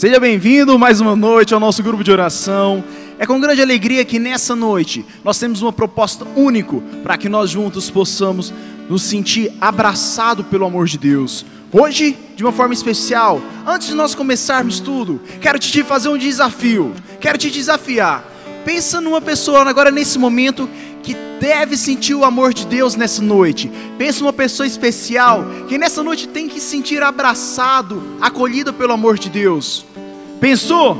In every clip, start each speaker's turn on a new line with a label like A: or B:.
A: Seja bem-vindo mais uma noite ao nosso grupo de oração. É com grande alegria que nessa noite nós temos uma proposta única para que nós juntos possamos nos sentir abraçados pelo amor de Deus. Hoje, de uma forma especial, antes de nós começarmos tudo, quero te fazer um desafio. Quero te desafiar. Pensa numa pessoa agora nesse momento que deve sentir o amor de Deus nessa noite. Pensa numa pessoa especial que nessa noite tem que sentir abraçado, acolhido pelo amor de Deus. Pensou?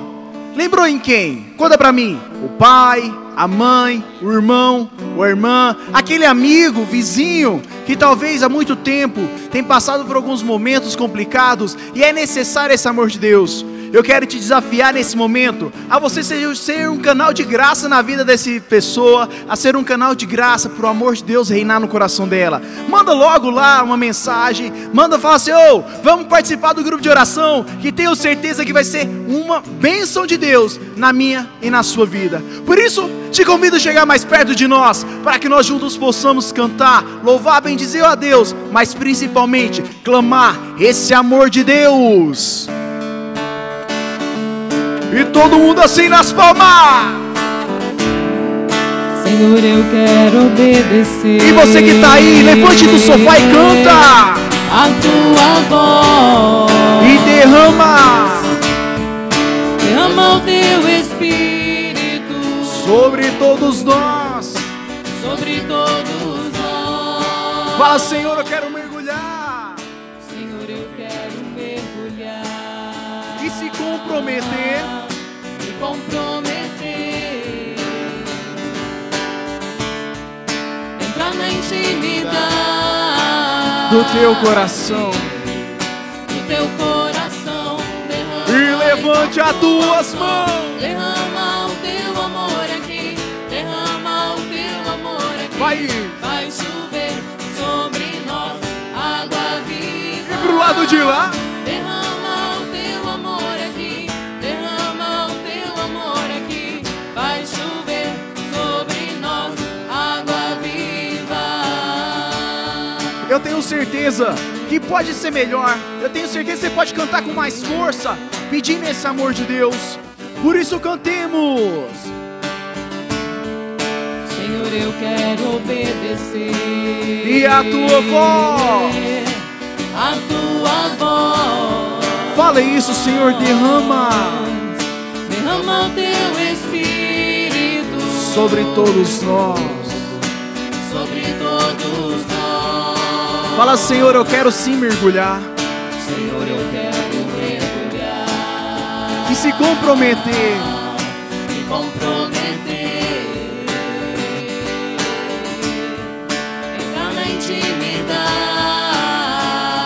A: Lembrou em quem? Conta para mim. O pai, a mãe, o irmão, a irmã, aquele amigo, vizinho que talvez há muito tempo tem passado por alguns momentos complicados e é necessário esse amor de Deus. Eu quero te desafiar nesse momento a você ser, ser um canal de graça na vida dessa pessoa, a ser um canal de graça para o amor de Deus reinar no coração dela. Manda logo lá uma mensagem, manda falar assim: oh, vamos participar do grupo de oração, que tenho certeza que vai ser uma bênção de Deus na minha e na sua vida. Por isso, te convido a chegar mais perto de nós, para que nós juntos possamos cantar, louvar, bendizer a Deus, mas principalmente clamar esse amor de Deus. E todo mundo assim nas palmas.
B: Senhor, eu quero obedecer.
A: E você que está aí, levante do sofá e canta.
B: A tua voz.
A: E derrama.
B: Derrama o teu espírito.
A: Sobre todos nós.
B: Sobre todos nós.
A: Fala, Senhor, eu quero mergulhar.
B: Senhor, eu quero mergulhar.
A: E se comprometer
B: comprometer. Entrar na intimidade
A: do teu coração.
B: Do teu coração.
A: E levante as tuas mãos.
B: Derrama o teu amor aqui. Derrama o teu amor aqui.
A: Vai,
B: vai chover sobre nós água viva.
A: E pro lado de lá. Certeza que pode ser melhor. Eu tenho certeza que você pode cantar com mais força, pedindo esse amor de Deus. Por isso cantemos.
B: Senhor, eu quero obedecer.
A: E a tua voz.
B: A tua voz.
A: Fala isso, Senhor, derrama.
B: Derrama o teu espírito
A: sobre todos nós. Fala, Senhor, eu quero sim mergulhar.
B: Senhor, eu quero mergulhar.
A: E se comprometer.
B: Me comprometer. Entrar na intimidade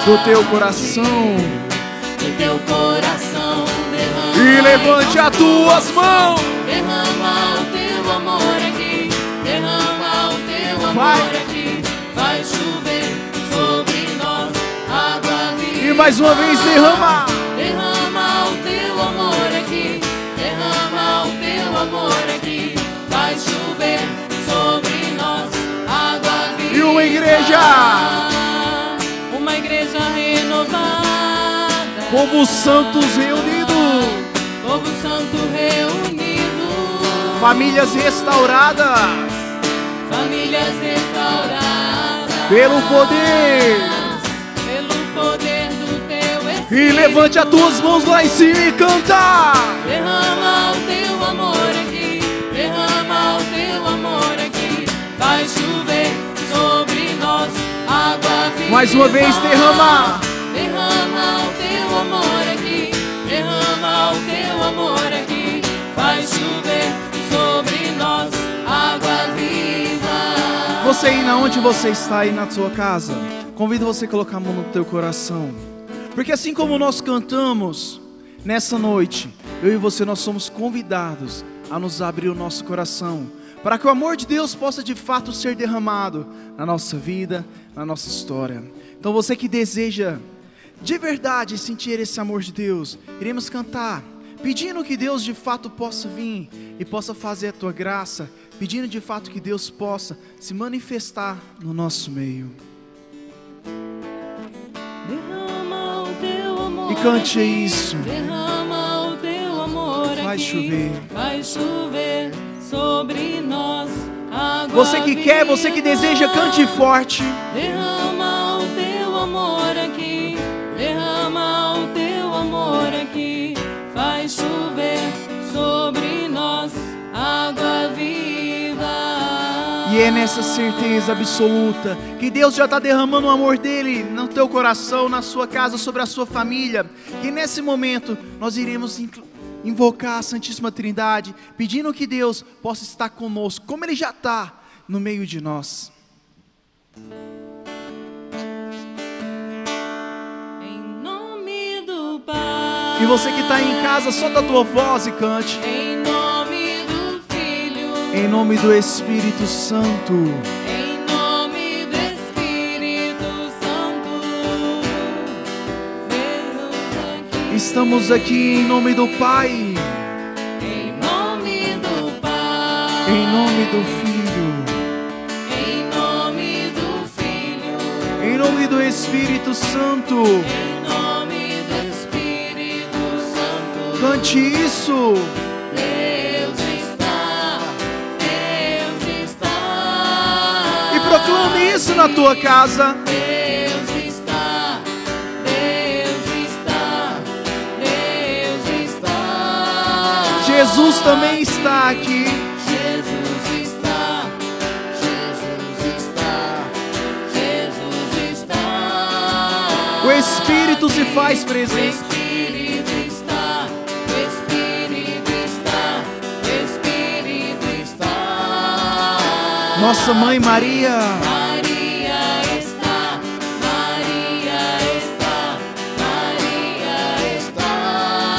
A: do teu coração.
B: Do teu coração.
A: E levante as tuas mãos.
B: Derrama o teu amor aqui. Derrama o teu amor
A: Vai.
B: aqui. Vai chover
A: mais uma vez derrama.
B: Derrama o teu amor aqui. Derrama o teu amor aqui. Vai chover sobre nós água viva.
A: E uma igreja.
B: Uma igreja renovada.
A: Povo santos reunidos.
B: Povo santo reunido.
A: Famílias restauradas.
B: Famílias restauradas.
A: Pelo poder e levante as tuas mãos lá em cima e canta.
B: Derrama o teu amor aqui, derrama o teu amor aqui. Vai chover sobre nós água viva.
A: Mais uma vez, derrama.
B: Derrama o teu amor aqui, derrama o teu amor aqui. Vai chover sobre nós água viva.
A: Você aí na onde você está aí na sua casa, convido você a colocar a mão no teu coração. Porque assim como nós cantamos nessa noite, eu e você nós somos convidados a nos abrir o nosso coração, para que o amor de Deus possa de fato ser derramado na nossa vida, na nossa história. Então você que deseja de verdade sentir esse amor de Deus, iremos cantar, pedindo que Deus de fato possa vir e possa fazer a tua graça, pedindo de fato que Deus possa se manifestar no nosso meio. Cante isso.
B: Derrama o teu amor
A: Faz
B: aqui.
A: chover.
B: Faz chover sobre nós. Água
A: Você que quer, você que deseja, cante forte.
B: Derrama
A: E é nessa certeza absoluta que Deus já está derramando o amor dele no teu coração, na sua casa, sobre a sua família. Que nesse momento nós iremos invocar a Santíssima Trindade, pedindo que Deus possa estar conosco, como ele já está no meio de nós.
B: Em nome do Pai.
A: E você que está em casa, solta a tua voz e cante.
B: Em nome do
A: Espírito Santo.
B: Em nome do Espírito Santo. Aqui.
A: Estamos aqui em nome do Pai,
B: Em nome do Pai.
A: em nome do Filho,
B: Em nome do Filho.
A: em nome do Espírito Santo.
B: Em nome do Espírito Santo.
A: Cante isso. Isso na tua casa.
B: Deus está, Deus está, Deus está.
A: Jesus também está aqui.
B: Jesus está, Jesus está, Jesus está.
A: O Espírito se faz presente.
B: Espírito está, o Espírito está, o Espírito está.
A: Nossa mãe Maria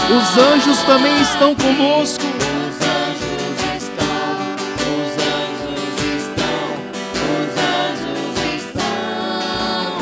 A: os anjos também estão conosco.
B: Os anjos estão, os anjos estão, os anjos estão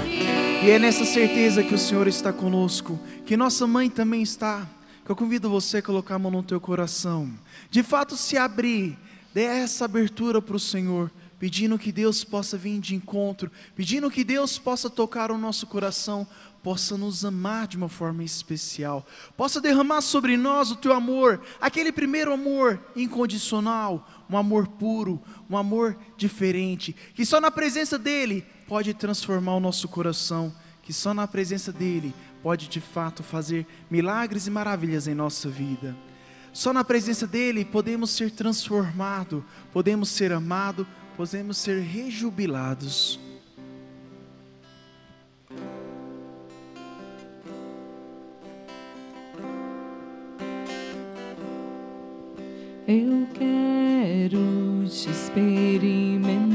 B: aqui.
A: E é nessa certeza que o Senhor está conosco, que nossa mãe também está. Que eu convido você a colocar a mão no teu coração. De fato, se abrir, dê essa abertura para o Senhor, pedindo que Deus possa vir de encontro, pedindo que Deus possa tocar o nosso coração, possa nos amar de uma forma especial, possa derramar sobre nós o teu amor, aquele primeiro amor incondicional, um amor puro, um amor diferente, que só na presença dEle pode transformar o nosso coração, que só na presença dEle pode de fato fazer milagres e maravilhas em nossa vida. Só na presença dEle podemos ser transformados, podemos ser amados, podemos ser rejubilados.
B: Eu quero te experimentar.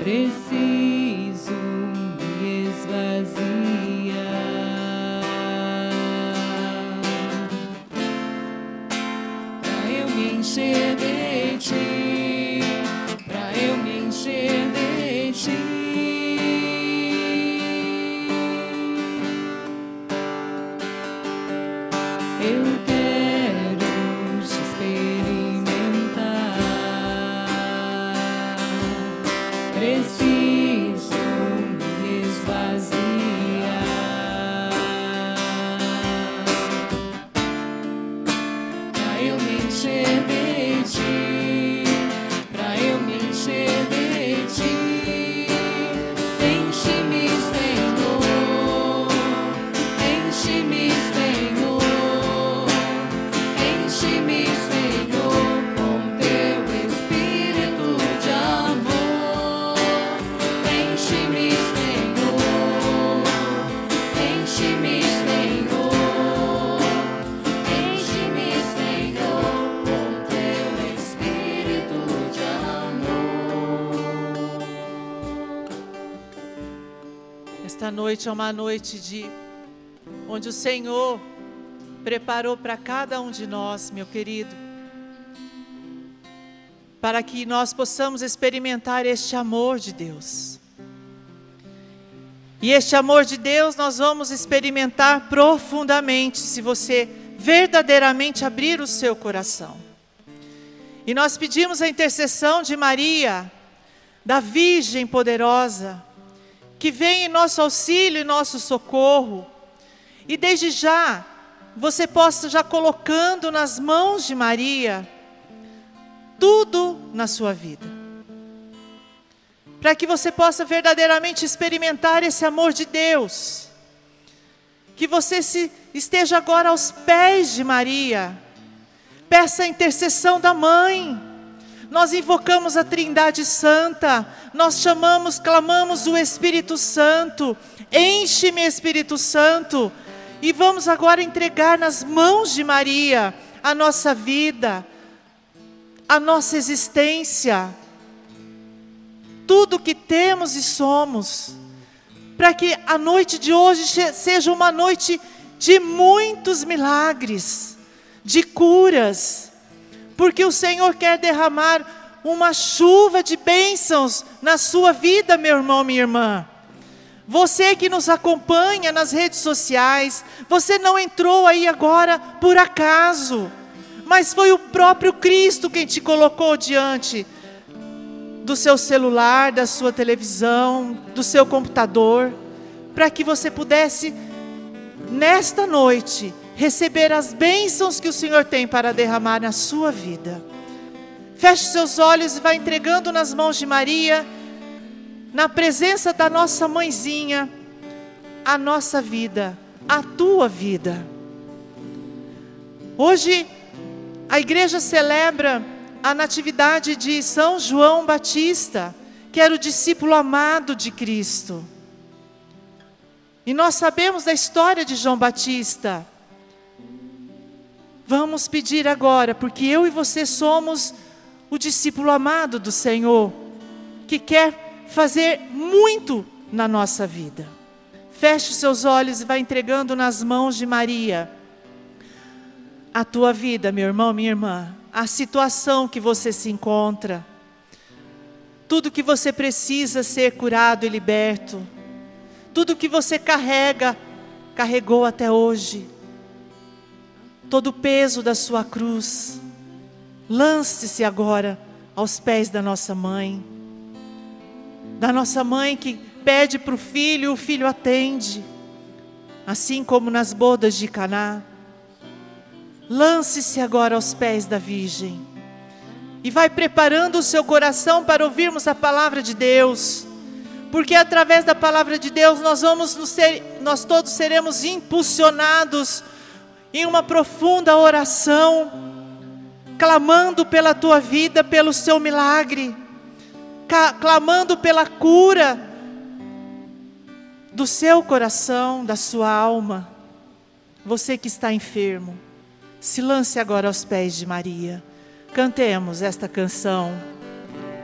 B: Preciso
C: noite é uma noite de onde o Senhor preparou para cada um de nós, meu querido, para que nós possamos experimentar este amor de Deus. E este amor de Deus nós vamos experimentar profundamente se você verdadeiramente abrir o seu coração. E nós pedimos a intercessão de Maria, da Virgem poderosa, que vem em nosso auxílio e nosso socorro. E desde já, você possa já colocando nas mãos de Maria tudo na sua vida. Para que você possa verdadeiramente experimentar esse amor de Deus. Que você se esteja agora aos pés de Maria. Peça a intercessão da mãe. Nós invocamos a Trindade Santa, nós chamamos, clamamos o Espírito Santo. Enche-me, Espírito Santo, e vamos agora entregar nas mãos de Maria a nossa vida, a nossa existência, tudo que temos e somos, para que a noite de hoje seja uma noite de muitos milagres, de curas, porque o Senhor quer derramar uma chuva de bênçãos na sua vida, meu irmão, minha irmã. Você que nos acompanha nas redes sociais, você não entrou aí agora por acaso, mas foi o próprio Cristo quem te colocou diante do seu celular, da sua televisão, do seu computador, para que você pudesse, nesta noite, receber as bênçãos que o Senhor tem para derramar na sua vida. Feche seus olhos e vá entregando nas mãos de Maria na presença da nossa mãezinha, a nossa vida, a tua vida. Hoje, a igreja celebra a natividade de São João Batista, que era o discípulo amado de Cristo. E nós sabemos da história de João Batista. Vamos pedir agora, porque eu e você somos o discípulo amado do Senhor, que quer fazer muito na nossa vida. Feche seus olhos e vá entregando nas mãos de Maria a tua vida, meu irmão, minha irmã, a situação que você se encontra, tudo que você precisa ser curado e liberto, tudo que você carrega, carregou até hoje, todo o peso da sua cruz, lance-se agora aos pés da nossa mãe da nossa mãe que pede para o filho, o filho atende, assim como nas bodas de Caná. Lance-se agora aos pés da Virgem e vai preparando o seu coração para ouvirmos a palavra de Deus, porque através da palavra de Deus nós vamos ser, nós todos seremos impulsionados em uma profunda oração, clamando pela tua vida, pelo seu milagre clamando pela cura do seu coração, da sua alma. Você que está enfermo, se lance agora aos pés de Maria. Cantemos esta canção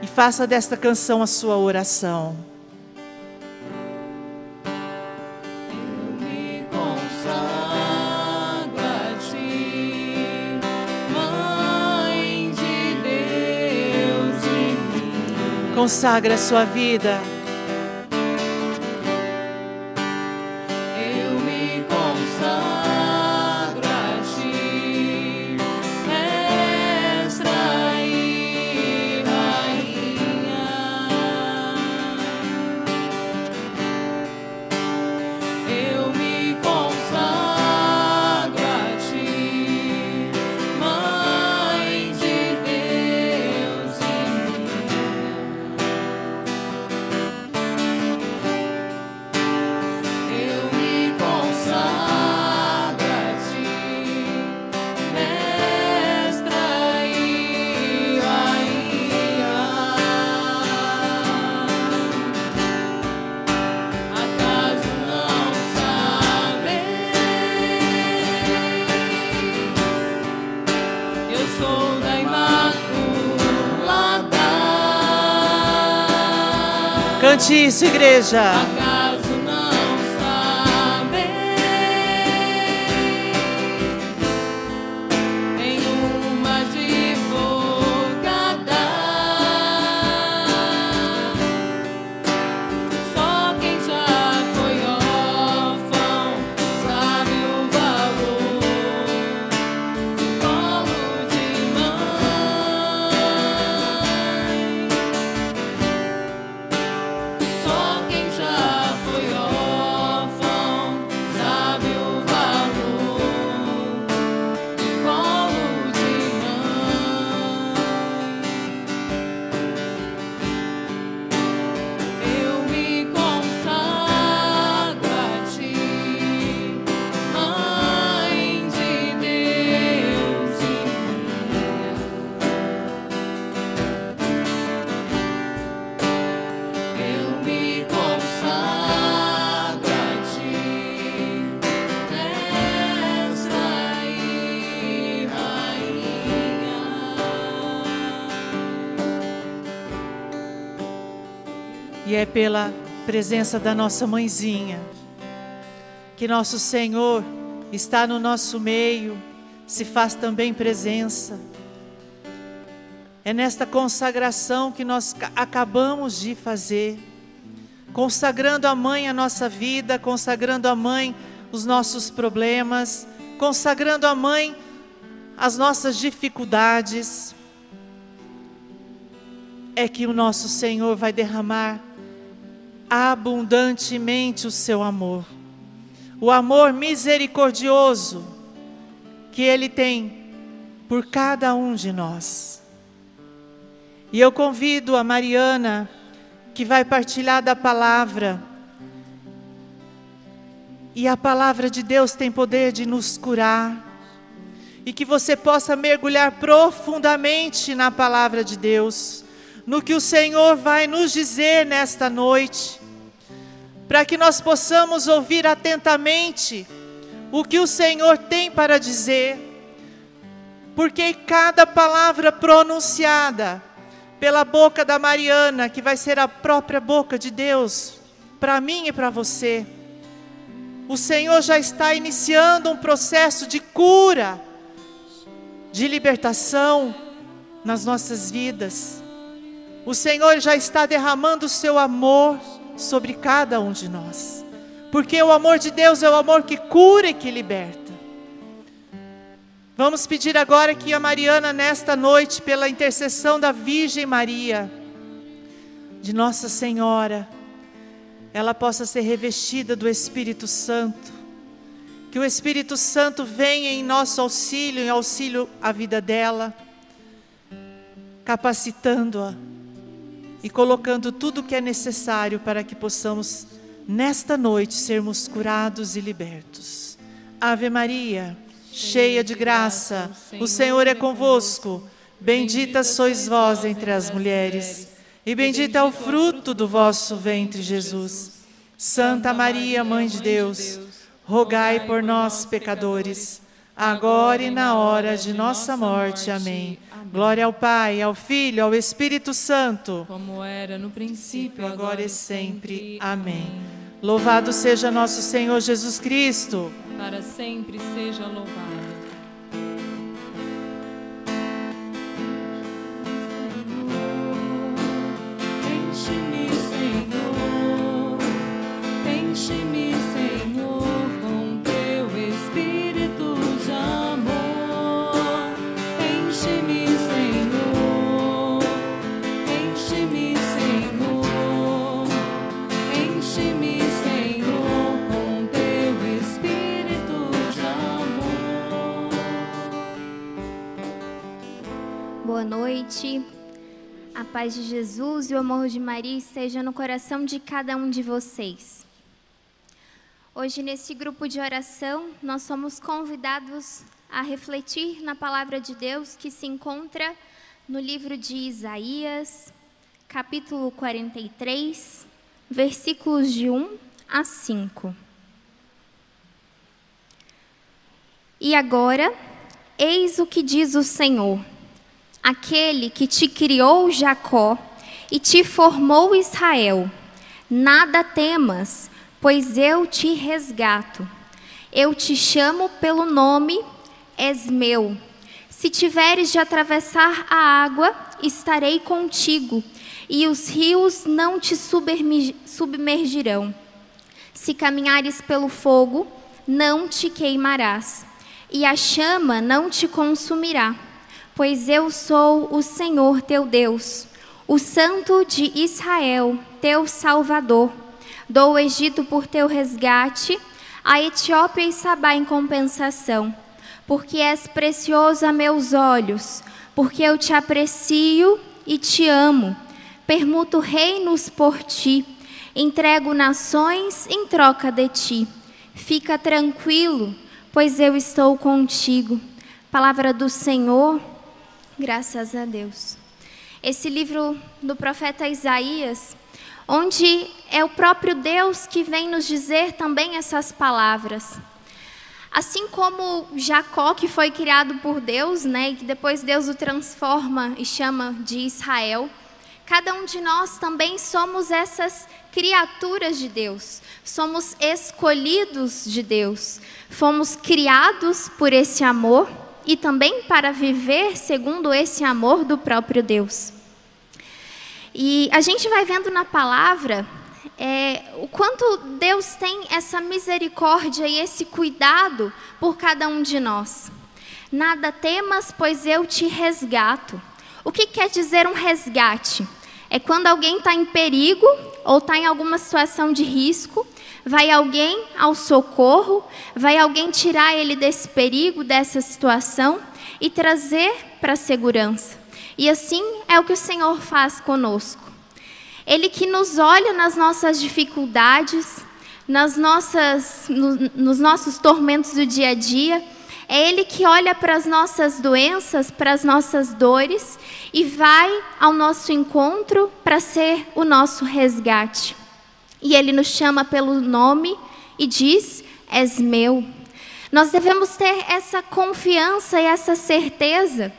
C: e faça desta canção a sua oração. Consagre a sua vida Cante isso, igreja. É pela presença da nossa mãezinha que nosso Senhor está no nosso meio, se faz também presença. É nesta consagração que nós acabamos de fazer, consagrando a mãe a nossa vida, consagrando a mãe os nossos problemas, consagrando a mãe as nossas dificuldades, é que o nosso Senhor vai derramar abundantemente o seu amor. O amor misericordioso que Ele tem por cada um de nós. E eu convido a Mariana, que vai partilhar da palavra, e a palavra de Deus tem poder de nos curar, e que você possa mergulhar profundamente na palavra de Deus, no que o Senhor vai nos dizer nesta noite para que nós possamos ouvir atentamente o que o Senhor tem para dizer, porque cada palavra pronunciada pela boca da Mariana, que vai ser a própria boca de Deus, para mim e para você, o Senhor já está iniciando um processo de cura, de libertação nas nossas vidas. O Senhor já está derramando o seu amor sobre cada um de nós. Porque o amor de Deus é o amor que cura e que liberta. Vamos pedir agora que a Mariana, nesta noite, pela intercessão da Virgem Maria, de Nossa Senhora, ela possa ser revestida do Espírito Santo. Que o Espírito Santo venha em nosso auxílio, em auxílio à vida dela, capacitando-a e colocando tudo o que é necessário para que possamos, nesta noite, sermos curados e libertos. Ave Maria, cheia de graça, o Senhor é convosco. Bendita sois vós entre as mulheres, e bendito é o fruto do vosso ventre, Jesus. Santa Maria, Mãe de Deus, rogai por nós, pecadores, agora e na hora de nossa morte. Amém. Glória ao Pai, ao Filho, ao Espírito Santo.
B: Como era no princípio, agora e sempre.
C: Amém. Louvado seja nosso Senhor Jesus Cristo.
B: Para sempre seja louvado.
D: Paz de Jesus e o amor de Maria esteja no coração de cada um de vocês. Hoje, nesse grupo de oração, nós somos convidados a refletir na palavra de Deus que se encontra no livro de Isaías, capítulo 43, versículos de 1 a 5. E agora, eis o que diz o Senhor aquele que te criou, Jacó, e te formou, Israel. Nada temas, pois eu te resgato. Eu te chamo pelo nome, és meu. Se tiveres de atravessar a água, estarei contigo, e os rios não te submergirão. Se caminhares pelo fogo, não te queimarás, e a chama não te consumirá pois eu sou o Senhor teu Deus, o Santo de Israel, teu Salvador. Dou o Egito por teu resgate, a Etiópia e Sabá em compensação, porque és precioso a meus olhos, porque eu te aprecio e te amo. Permuto reinos por ti, entrego nações em troca de ti. Fica tranquilo, pois eu estou contigo. Palavra do Senhor, Graças a Deus. Esse livro do profeta Isaías, onde é o próprio Deus que vem nos dizer também essas palavras. Assim como Jacó, que foi criado por Deus, né, e que depois Deus o transforma e chama de Israel, Cada um de nós também somos essas criaturas de Deus, somos escolhidos de Deus, fomos criados por esse amor e também para viver segundo esse amor do próprio Deus. E a gente vai vendo na palavra é, o quanto Deus tem essa misericórdia e esse cuidado por cada um de nós. Nada temas, pois eu te resgato. O que quer dizer um resgate? É quando alguém está em perigo ou está em alguma situação de risco, vai alguém ao socorro, vai alguém tirar ele desse perigo, dessa situação e trazer para a segurança. E assim é o que o Senhor faz conosco. Ele que nos olha nas nossas dificuldades, nas nossas, no, nos nossos tormentos do dia a dia, é Ele que olha para as nossas doenças, para as nossas dores e vai ao nosso encontro para ser o nosso resgate. E Ele nos chama pelo nome e diz: És meu. Nós devemos ter essa confiança e essa certeza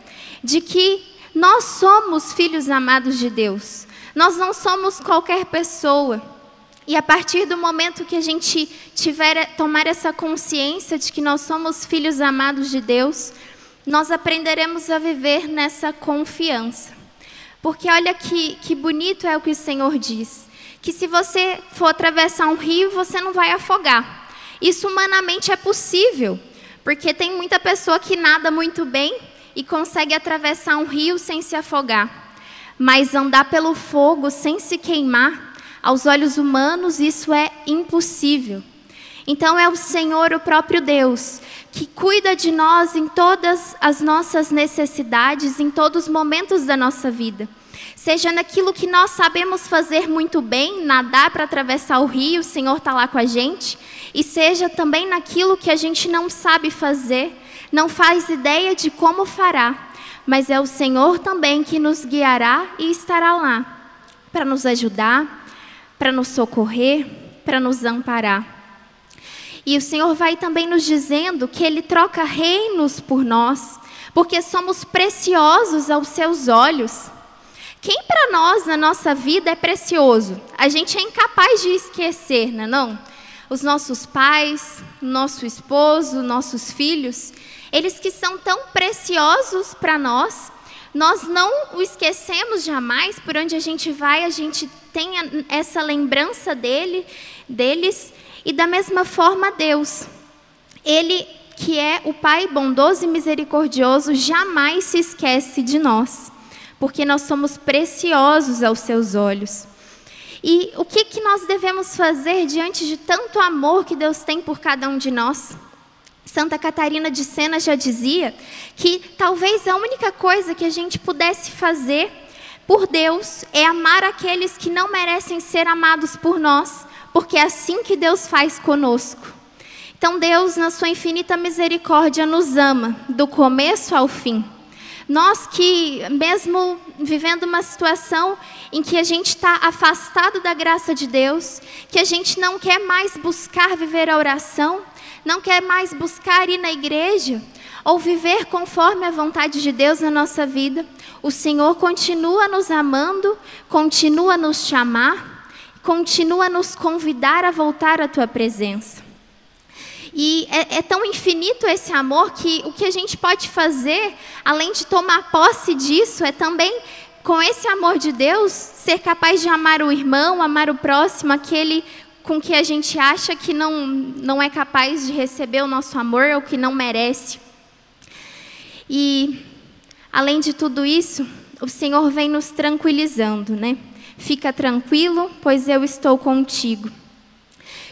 D: de que nós somos filhos amados de Deus. Nós não somos qualquer pessoa. E a partir do momento que a gente tiver tomar essa consciência de que nós somos filhos amados de Deus, nós aprenderemos a viver nessa confiança. Porque olha que, que bonito é o que o Senhor diz: que se você for atravessar um rio, você não vai afogar. Isso humanamente é possível, porque tem muita pessoa que nada muito bem e consegue atravessar um rio sem se afogar. Mas andar pelo fogo sem se queimar aos olhos humanos, isso é impossível. Então, é o Senhor, o próprio Deus, que cuida de nós em todas as nossas necessidades, em todos os momentos da nossa vida. Seja naquilo que nós sabemos fazer muito bem, nadar para atravessar o rio, o Senhor está lá com a gente. E seja também naquilo que a gente não sabe fazer, não faz ideia de como fará. Mas é o Senhor também que nos guiará e estará lá para nos ajudar, para nos socorrer, para nos amparar. E o Senhor vai também nos dizendo que Ele troca reinos por nós, porque somos preciosos aos seus olhos. Quem para nós na nossa vida é precioso? A gente é incapaz de esquecer, não é não? Os nossos pais, nosso esposo, nossos filhos, eles que são tão preciosos para nós, nós não o esquecemos jamais, por onde a gente vai, a gente tem essa lembrança dele, deles, e da mesma forma Deus. Ele que é o Pai bondoso e misericordioso, jamais se esquece de nós, porque nós somos preciosos aos seus olhos. E o que, que nós devemos fazer diante de tanto amor que Deus tem por cada um de nós? Santa Catarina de Sena já dizia que talvez a única coisa que a gente pudesse fazer por Deus é amar aqueles que não merecem ser amados por nós, porque é assim que Deus faz conosco. Então, Deus, na sua infinita misericórdia, nos ama, do começo ao fim. Nós que, mesmo vivendo uma situação em que a gente está afastado da graça de Deus, que a gente não quer mais buscar viver a oração, não quer mais buscar ir na igreja ou viver conforme a vontade de Deus na nossa vida, o Senhor continua nos amando, continua nos chamar, continua nos convidar a voltar à tua presença. E é, é, tão infinito esse amor que o que a gente pode fazer, além de tomar posse disso, é também, com esse amor de Deus, ser capaz de amar o irmão, amar o próximo, aquele com que a gente acha que não, não é capaz de receber o nosso amor ou que não merece. E, além de tudo isso, o Senhor vem nos tranquilizando, né? Fica tranquilo, pois eu estou contigo.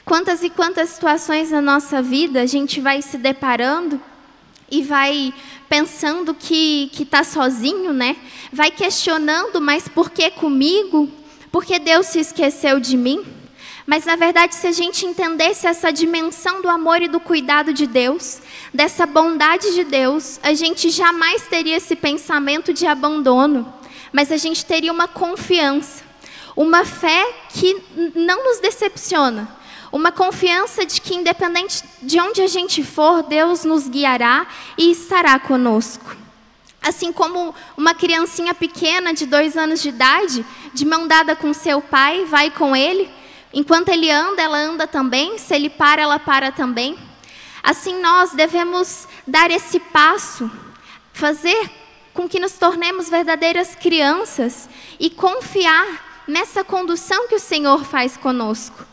D: Quantas e quantas situações na nossa vida a gente vai se deparando e vai pensando que está sozinho, né? Vai questionando, mas por que comigo? Por que Deus se esqueceu de mim? Mas na verdade, se a gente entendesse essa dimensão do amor e do cuidado de Deus, dessa bondade de Deus, a gente jamais teria esse pensamento de abandono, mas a gente teria uma confiança, uma fé que não nos decepciona, uma confiança de que, independente de onde a gente for, Deus nos guiará e estará conosco. Assim como uma criancinha pequena de dois anos de idade, de mão dada com seu pai, vai com ele. Enquanto ele anda, ela anda também. Se ele para, ela para também. Assim nós devemos dar esse passo, fazer com que nos tornemos verdadeiras crianças e confiar nessa condução que o Senhor faz conosco.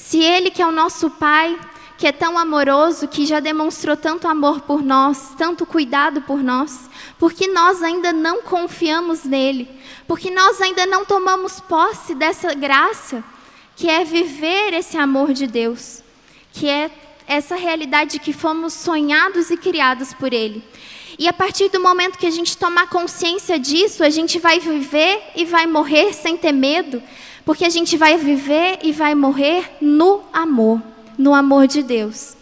D: Se Ele, que é o nosso Pai, que é tão amoroso, que já demonstrou tanto amor por nós, tanto cuidado por nós, porque nós ainda não confiamos nele, porque nós ainda não tomamos posse dessa graça, que é viver esse amor de Deus, que é essa realidade que fomos sonhados e criados por Ele. E a partir do momento que a gente tomar consciência disso, a gente vai viver e vai morrer sem ter medo, porque a gente vai viver e vai morrer no amor no amor de Deus.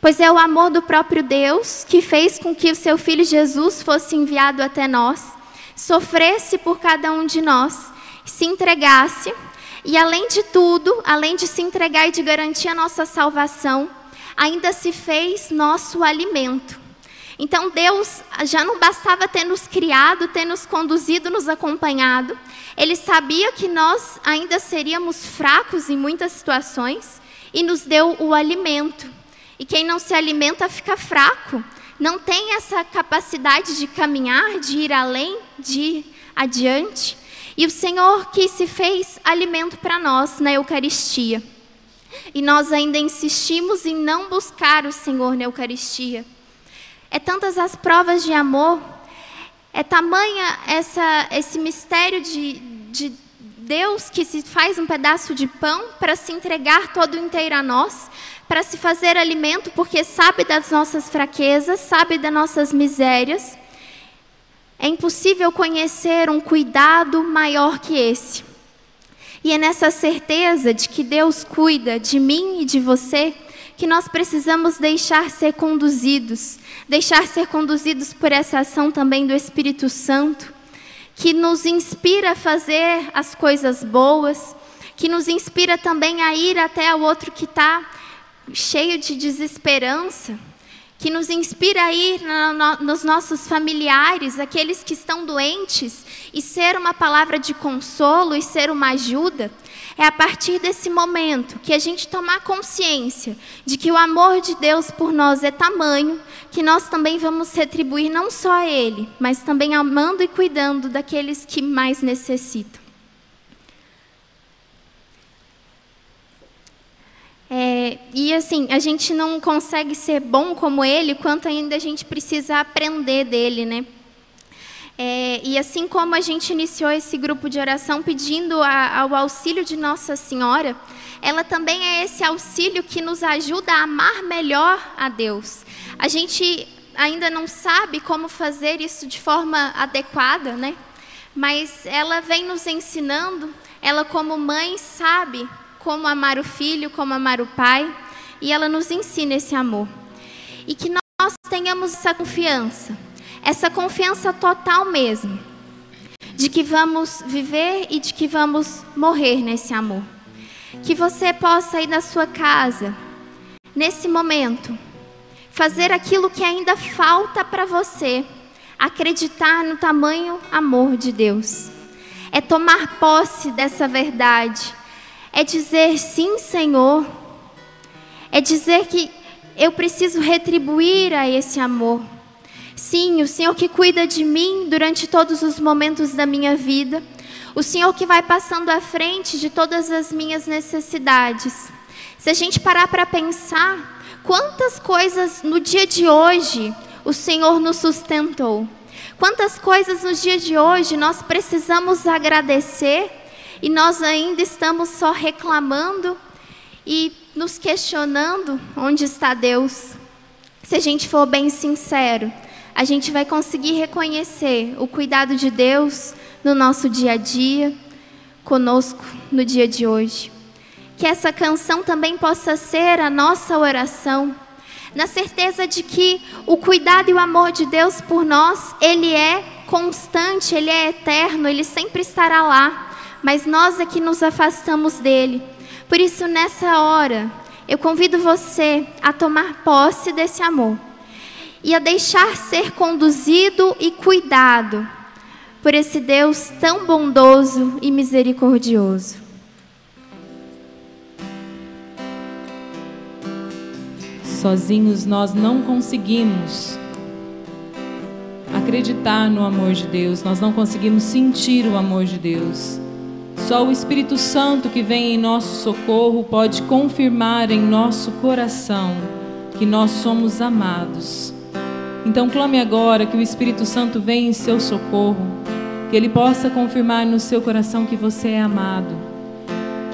D: Pois é o amor do próprio Deus que fez com que o seu filho Jesus fosse enviado até nós, sofresse por cada um de nós, se entregasse e, além de tudo, além de se entregar e de garantir a nossa salvação, ainda se fez nosso alimento. Então Deus já não bastava ter nos criado, ter nos conduzido, nos acompanhado. Ele sabia que nós ainda seríamos fracos em muitas situações e nos deu o alimento. E quem não se alimenta fica fraco, não tem essa capacidade de caminhar, de ir além, de ir adiante. E o Senhor que se fez alimento para nós na Eucaristia. E nós ainda insistimos em não buscar o Senhor na Eucaristia. É tantas as provas de amor, é tamanha essa, esse mistério de, de Deus que se faz um pedaço de pão para se entregar todo inteiro a nós, para se fazer alimento, porque sabe das nossas fraquezas, sabe das nossas misérias. É impossível conhecer um cuidado maior que esse. E é nessa certeza de que Deus cuida de mim e de você que nós precisamos deixar ser conduzidos, deixar ser conduzidos por essa ação também do Espírito Santo que nos inspira a fazer as coisas boas, que nos inspira também a ir até o outro que está cheio de desesperança, que nos inspira a ir nos nossos familiares, aqueles que estão doentes, e ser uma palavra de consolo e ser uma ajuda. É a partir desse momento que a gente tomar consciência de que o amor de Deus por nós é tamanho que nós também vamos retribuir não só a Ele, mas também amando e cuidando daqueles que mais necessitam. É, e assim, a gente não consegue ser bom como Ele, quanto ainda a gente precisa aprender dele, né? É, e assim como a gente iniciou esse grupo de oração pedindo a, ao auxílio de Nossa Senhora, ela também é esse auxílio que nos ajuda a amar melhor a Deus. A gente ainda não sabe como fazer isso de forma adequada, né? Mas ela vem nos ensinando, ela como mãe sabe como amar o filho, como amar o pai, e ela nos ensina esse amor. E que nós tenhamos essa confiança essa confiança total mesmo, de que vamos viver e de que vamos morrer nesse amor. Que você possa ir na sua casa, nesse momento, fazer aquilo que ainda falta para você, acreditar no tamanho amor de Deus. É tomar posse dessa verdade, é dizer sim, Senhor, é dizer que eu preciso retribuir a esse amor. Sim, o Senhor que cuida de mim durante todos os momentos da minha vida. O Senhor que vai passando à frente de todas as minhas necessidades. Se a gente parar para pensar, quantas coisas no dia de hoje o Senhor nos sustentou. Quantas coisas no dia de hoje nós precisamos agradecer e nós ainda estamos só reclamando e nos questionando onde está Deus. Se a gente for bem sincero, a gente vai conseguir reconhecer o cuidado de Deus no nosso dia a dia, conosco no dia de hoje. Que essa canção também possa ser a nossa oração, na certeza de que o cuidado e o amor de Deus por nós, ele é constante, ele é eterno, ele sempre estará lá, mas nós é que nos afastamos dele. Por isso, nessa hora, eu convido você a tomar posse desse amor e a deixar ser conduzido e cuidado por esse Deus tão bondoso e misericordioso.
B: Sozinhos nós não conseguimos acreditar no amor de Deus, nós não conseguimos sentir o amor de Deus. Só o Espírito Santo que vem em nosso socorro pode confirmar em nosso coração que nós somos amados. Então clame agora que o Espírito Santo venha em seu socorro, que ele possa confirmar no seu coração que você é amado,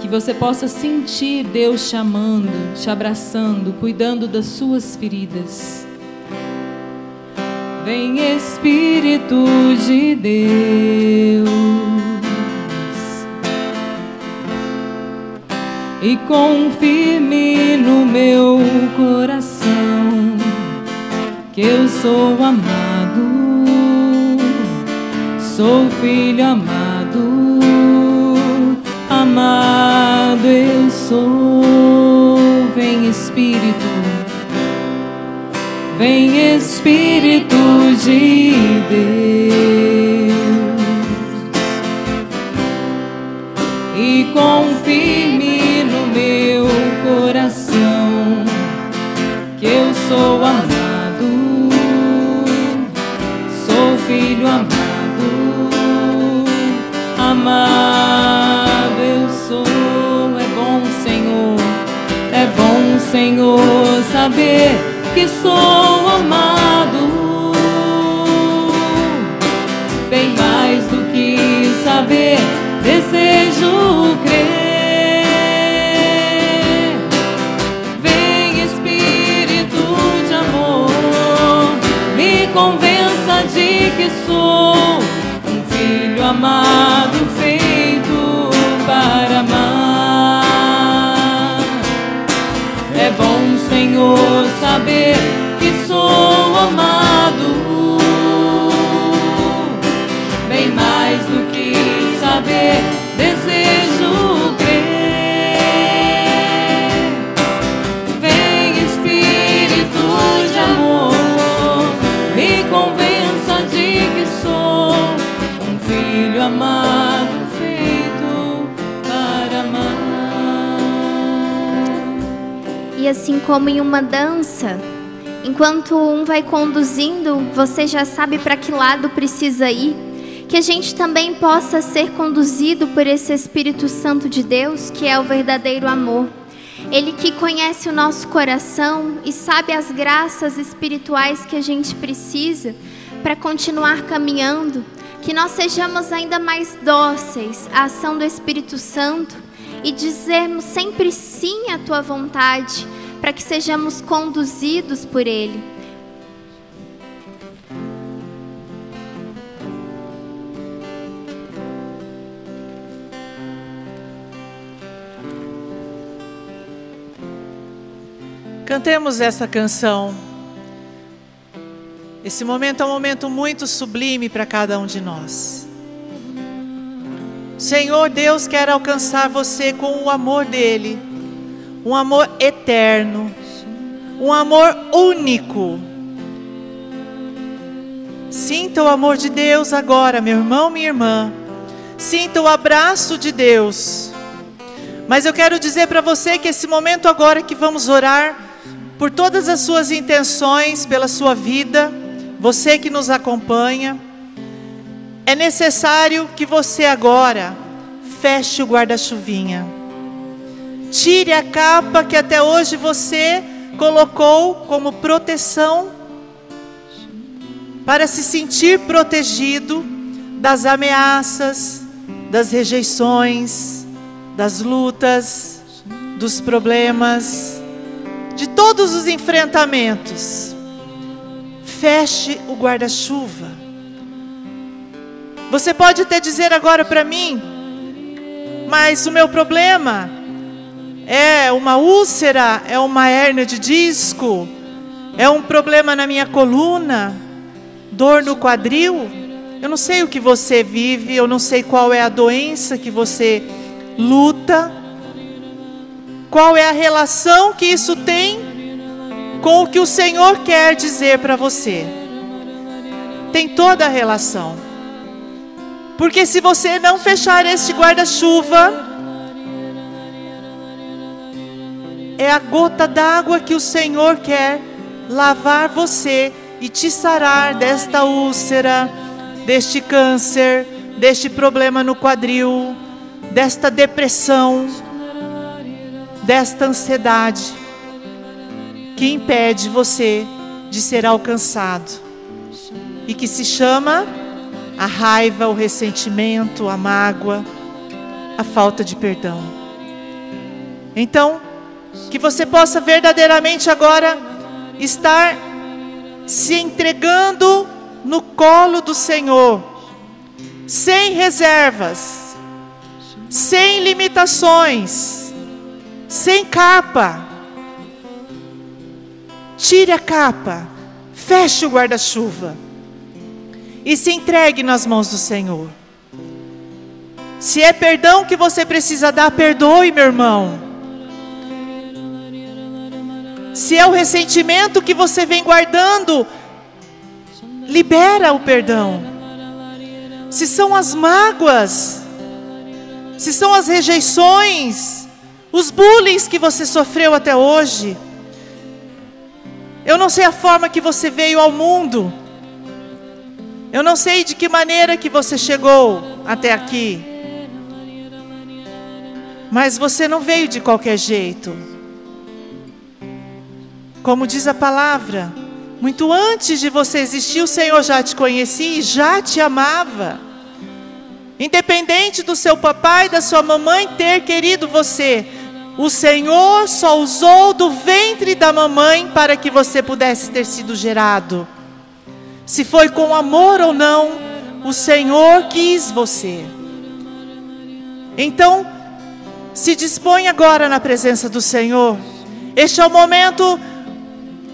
B: que você possa sentir Deus te amando, te abraçando, cuidando das suas feridas. Vem Espírito de Deus e confirme no meu coração que eu sou amado, sou filho amado, amado eu sou. Vem Espírito, vem Espírito de Deus Senhor, saber que sou amado. Bem mais do que saber, desejo crer. que sou um filho amado saber
D: como em uma dança, enquanto um vai conduzindo, você já sabe para que lado precisa ir. Que a gente também possa ser conduzido por esse Espírito Santo de Deus, que é o verdadeiro amor. Ele que conhece o nosso coração e sabe as graças espirituais que a gente precisa para continuar caminhando que nós sejamos ainda mais dóceis à ação do Espírito Santo e dizermos sempre sim à tua vontade, para que sejamos conduzidos por Ele.
C: Cantemos essa canção. Esse momento é um momento muito sublime para cada um de nós. Senhor Deus quer alcançar você com o amor dele, um amor eterno, um amor único. Sinta o amor de Deus agora, meu irmão, minha irmã. Sinta o abraço de Deus. Mas eu quero dizer para você que esse momento agora que vamos orar por todas as suas intenções, pela sua vida, você que nos acompanha, é necessário que você agora feche o guarda-chuvinha. Tire a capa que até hoje você colocou como proteção para se sentir protegido das ameaças, das rejeições, das lutas, dos problemas, de todos os enfrentamentos feche o guarda-chuva. Você pode até dizer agora para mim, mas o meu problema é uma úlcera, é uma hérnia de disco, é um problema na minha coluna, dor no quadril. Eu não sei o que você vive, eu não sei qual é a doença que você luta, qual é a relação que isso tem com o que o Senhor quer dizer para você. Tem toda a relação. Porque se você não fechar este guarda-chuva, é a gota d'água que o Senhor quer lavar você e te sarar desta úlcera, deste câncer, deste problema no quadril, desta depressão, desta ansiedade que impede você de ser alcançado e que se chama a raiva, o ressentimento, a mágoa, a falta de perdão. Então, que você possa verdadeiramente agora estar se entregando no colo do Senhor, sem reservas, sem limitações, sem capa. Tire a capa, feche o guarda-chuva e se entregue nas mãos do Senhor. Se é perdão que você precisa dar, perdoe, meu irmão. Se é o ressentimento que você vem guardando, libera o perdão. Se são as mágoas, se são as rejeições, os bullying que você sofreu até hoje. Eu não sei a forma que você veio ao mundo. Eu não sei de que maneira que você chegou até aqui. Mas você não veio de qualquer jeito. Como diz a palavra, muito antes de você existir, o Senhor já te conhecia e já te amava. Independente do seu papai, da sua mamãe ter querido você, o Senhor só usou do ventre da mamãe para que você pudesse ter sido gerado. Se foi com amor ou não, o Senhor quis você. Então, se dispõe agora na presença do Senhor. Este é o momento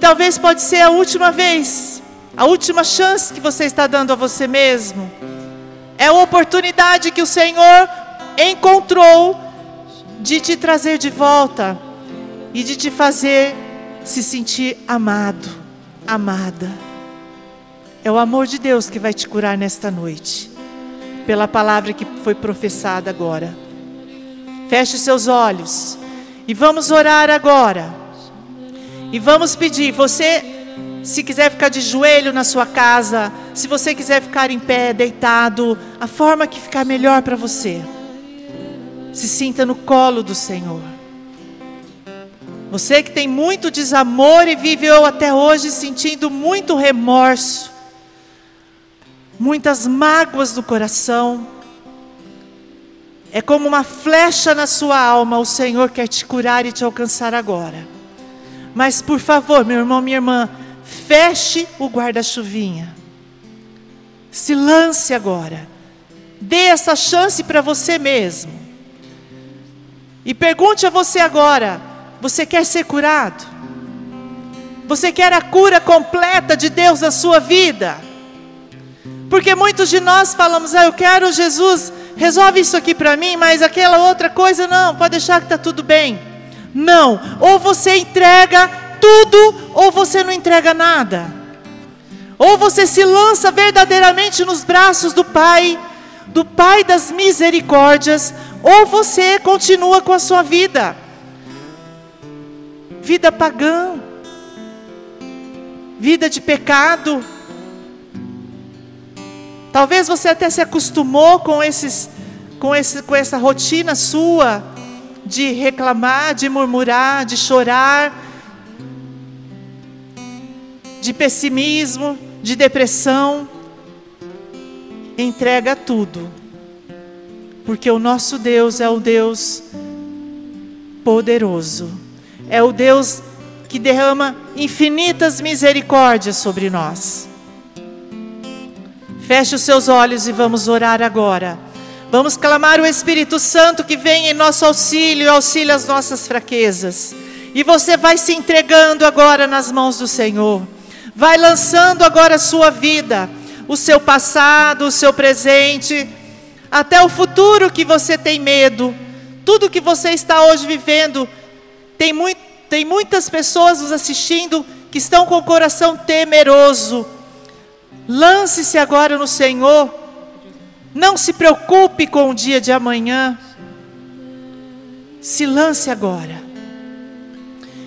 C: Talvez pode ser a última vez, a última chance que você está dando a você mesmo. É a oportunidade que o Senhor encontrou de te trazer de volta e de te fazer se sentir amado, amada. É o amor de Deus que vai te curar nesta noite, pela palavra que foi professada agora. Feche seus olhos e vamos orar agora. E vamos pedir, você, se quiser ficar de joelho na sua casa, se você quiser ficar em pé, deitado, a forma que ficar melhor para você. Se sinta no colo do Senhor. Você que tem muito desamor e viveu até hoje sentindo muito remorso, muitas mágoas no coração, é como uma flecha na sua alma, o Senhor quer te curar e te alcançar agora. Mas por favor, meu irmão, minha irmã, feche o guarda-chuvinha. Se lance agora. Dê essa chance para você mesmo. E pergunte a você agora: você quer ser curado? Você quer a cura completa de Deus na sua vida? Porque muitos de nós falamos: ah, eu quero Jesus, resolve isso aqui para mim, mas aquela outra coisa não, pode deixar que está tudo bem. Não, ou você entrega tudo, ou você não entrega nada. Ou você se lança verdadeiramente nos braços do Pai, do Pai das misericórdias, ou você continua com a sua vida, vida pagã, vida de pecado. Talvez você até se acostumou com esses, com, esse, com essa rotina sua de reclamar, de murmurar, de chorar, de pessimismo, de depressão. Entrega tudo, porque o nosso Deus é o Deus poderoso, é o Deus que derrama infinitas misericórdias sobre nós. Feche os seus olhos e vamos orar agora. Vamos clamar o Espírito Santo que vem em nosso auxílio e auxilia as nossas fraquezas. E você vai se entregando agora nas mãos do Senhor. Vai lançando agora a sua vida, o seu passado, o seu presente, até o futuro que você tem medo. Tudo que você está hoje vivendo, tem, muito, tem muitas pessoas nos assistindo que estão com o coração temeroso, lance-se agora no Senhor. Não se preocupe com o dia de amanhã. Se lance agora.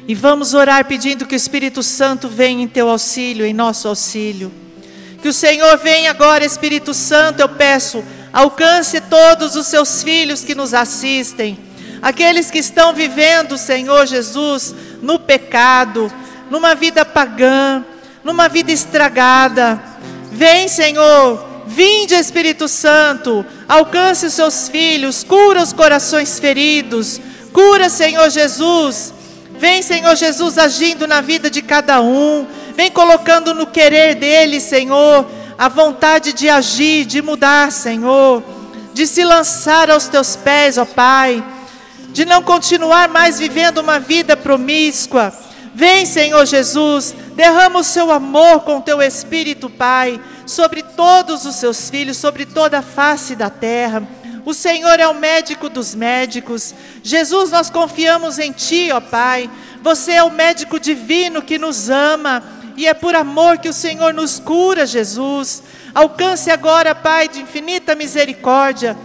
C: E vamos orar pedindo que o Espírito Santo venha em teu auxílio, em nosso auxílio. Que o Senhor venha agora, Espírito Santo, eu peço, alcance todos os seus filhos que nos assistem, aqueles que estão vivendo, Senhor Jesus, no pecado, numa vida pagã, numa vida estragada. Vem, Senhor, vinde, Espírito Santo, alcance os seus filhos, cura os corações feridos, cura, Senhor Jesus. Vem, Senhor Jesus, agindo na vida de cada um. Vem colocando no querer dele, Senhor, a vontade de agir, de mudar, Senhor, de se lançar aos teus pés, ó Pai, de não continuar mais vivendo uma vida promíscua. Vem, Senhor Jesus, derrama o seu amor com teu Espírito, Pai, sobre todos os seus filhos, sobre toda a face da terra. O Senhor é o médico dos médicos. Jesus, nós confiamos em Ti, ó Pai. Você é o médico divino que nos ama. E é por amor que o Senhor nos cura, Jesus. Alcance agora, Pai, de infinita misericórdia,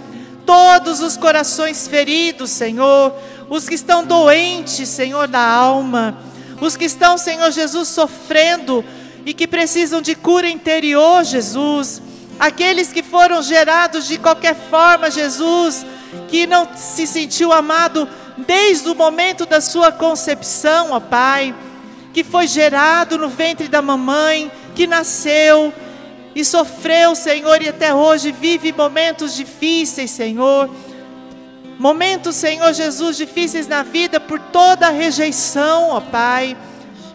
C: todos os corações feridos, Senhor. Os que estão doentes, Senhor, da alma. Os que estão, Senhor Jesus, sofrendo e que precisam de cura interior, Jesus aqueles que foram gerados de qualquer forma, Jesus, que não se sentiu amado desde o momento da sua concepção, ó Pai, que foi gerado no ventre da mamãe, que nasceu e sofreu, Senhor, e até hoje vive momentos difíceis, Senhor. Momentos, Senhor Jesus, difíceis na vida por toda a rejeição, ó Pai.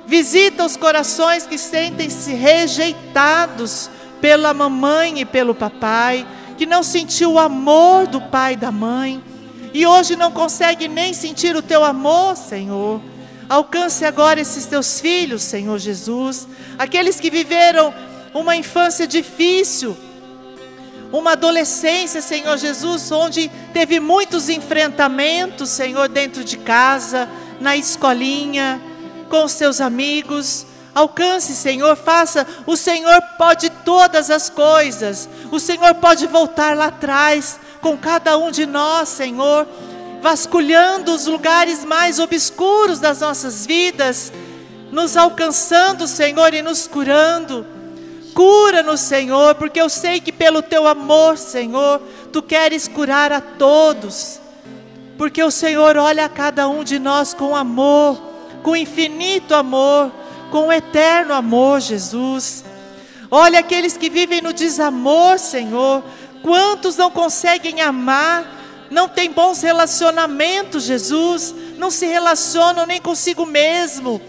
C: Visita os corações que sentem-se rejeitados pela mamãe e pelo papai, que não sentiu o amor do pai e da mãe, e hoje não consegue nem sentir o teu amor, Senhor. Alcance agora esses teus filhos, Senhor Jesus, aqueles que viveram uma infância difícil, uma adolescência, Senhor Jesus, onde teve muitos enfrentamentos, Senhor, dentro de casa, na escolinha, com os seus amigos. Alcance, Senhor, faça. O Senhor pode todas as coisas. O Senhor pode voltar lá atrás com cada um de nós, Senhor, vasculhando os lugares mais obscuros das nossas vidas, nos alcançando, Senhor, e nos curando. Cura-nos, Senhor, porque eu sei que pelo teu amor, Senhor, tu queres curar a todos. Porque o Senhor olha a cada um de nós com amor, com infinito amor com eterno amor, Jesus. Olha aqueles que vivem no desamor, Senhor. Quantos não conseguem amar, não têm bons relacionamentos, Jesus, não se relacionam nem consigo mesmo.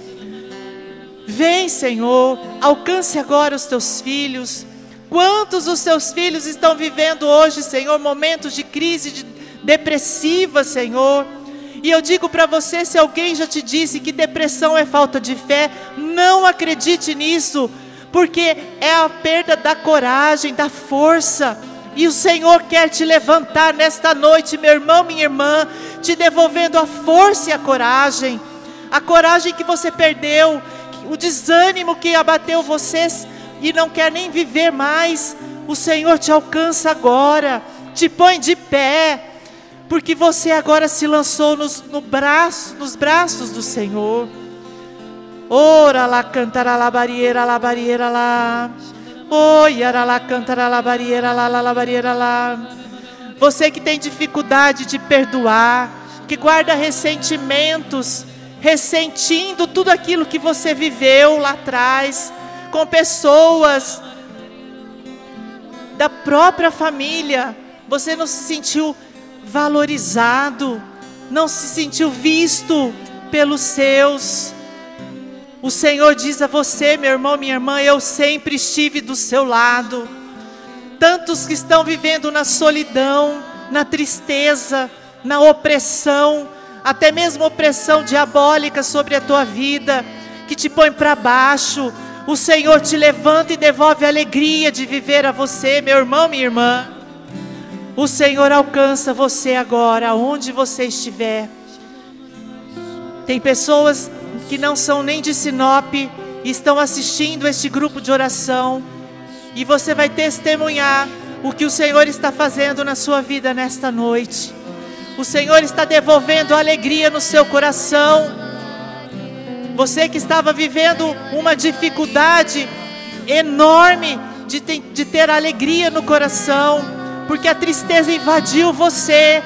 C: Vem, Senhor, alcance agora os teus filhos. Quantos os seus filhos estão vivendo hoje, Senhor, momentos de crise de depressiva, Senhor? E eu digo para você: se alguém já te disse que depressão é falta de fé, não acredite nisso, porque é a perda da coragem, da força. E o Senhor quer te levantar nesta noite, meu irmão, minha irmã, te devolvendo a força e a coragem, a coragem que você perdeu, o desânimo que abateu vocês e não quer nem viver mais. O Senhor te alcança agora, te põe de pé porque você agora se lançou nos, no braço, nos braços do Senhor. Ora lá, cantará lá, barieira lá, barieira lá. Oi, ara lá, cantará lá, barieira lá, lá, barieira lá. Você que tem dificuldade de perdoar, que guarda ressentimentos, ressentindo tudo aquilo que você viveu lá atrás, com pessoas da própria família, você não se sentiu valorizado, não se sentiu visto pelos seus. O Senhor diz a você, meu irmão, minha irmã, eu sempre estive do seu lado. Tantos que estão vivendo na solidão, na tristeza, na opressão, até mesmo opressão diabólica sobre a tua vida, que te põe para baixo. O Senhor te levanta e devolve a alegria de viver a você, meu irmão, minha irmã. O Senhor alcança você agora, onde você estiver. Tem pessoas que não são nem de Sinop e estão assistindo este grupo de oração e você vai testemunhar o que o Senhor está fazendo na sua vida nesta noite. O Senhor está devolvendo alegria no seu coração. Você que estava vivendo uma dificuldade enorme de, ter, de ter alegria no coração, porque a tristeza invadiu você,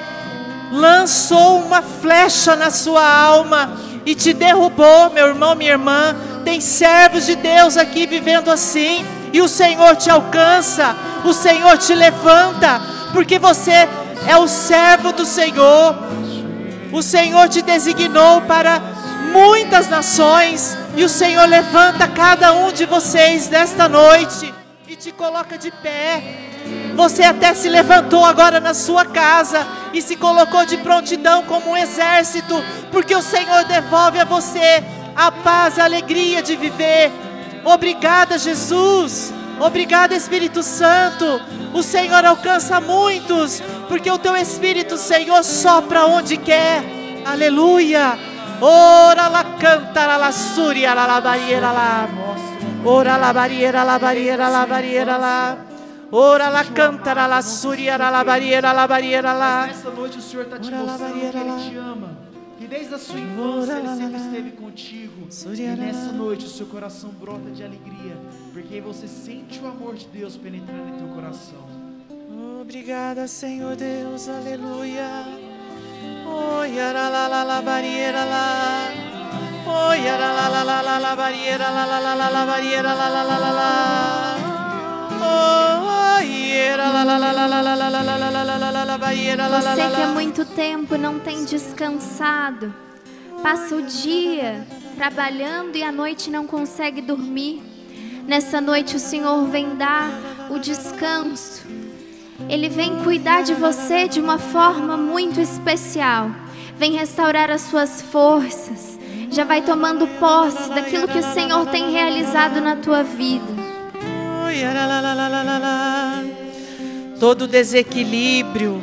C: lançou uma flecha na sua alma e te derrubou, meu irmão, minha irmã. Tem servos de Deus aqui vivendo assim, e o Senhor te alcança, o Senhor te levanta, porque você é o servo do Senhor. O Senhor te designou para muitas nações, e o Senhor levanta cada um de vocês nesta noite e te coloca de pé. Você até se levantou agora na sua casa e se colocou de prontidão como um exército, porque o Senhor devolve a você a paz, a alegria de viver. Obrigada, Jesus. Obrigada, Espírito Santo. O Senhor alcança muitos, porque o teu Espírito, Senhor, sopra onde quer. Aleluia. Ora la canta la suria la la barriera lá. Ora la barriera la barriera la barriera lá. Ora la canta la suria la barriera la barriera lá.
A: Nessa noite o Senhor está te mostrando que. Ele te ama desde a sua infância Ele sempre esteve contigo. E nessa noite o seu coração brota de alegria, porque você sente o amor de Deus penetrando em teu coração.
C: Obrigada, Senhor Deus, aleluia. Oi, aralalala, barieira. Oi, aralalala, la, la, la, la, la, barieira la, la, la, la, la.
D: Você que há muito tempo não tem descansado, passa o dia trabalhando e à noite não consegue dormir. Nessa noite o Senhor vem dar o descanso. Ele vem cuidar de você de uma forma muito especial. Vem restaurar as suas forças. Já vai tomando posse daquilo que o Senhor tem realizado na tua vida.
C: Todo desequilíbrio,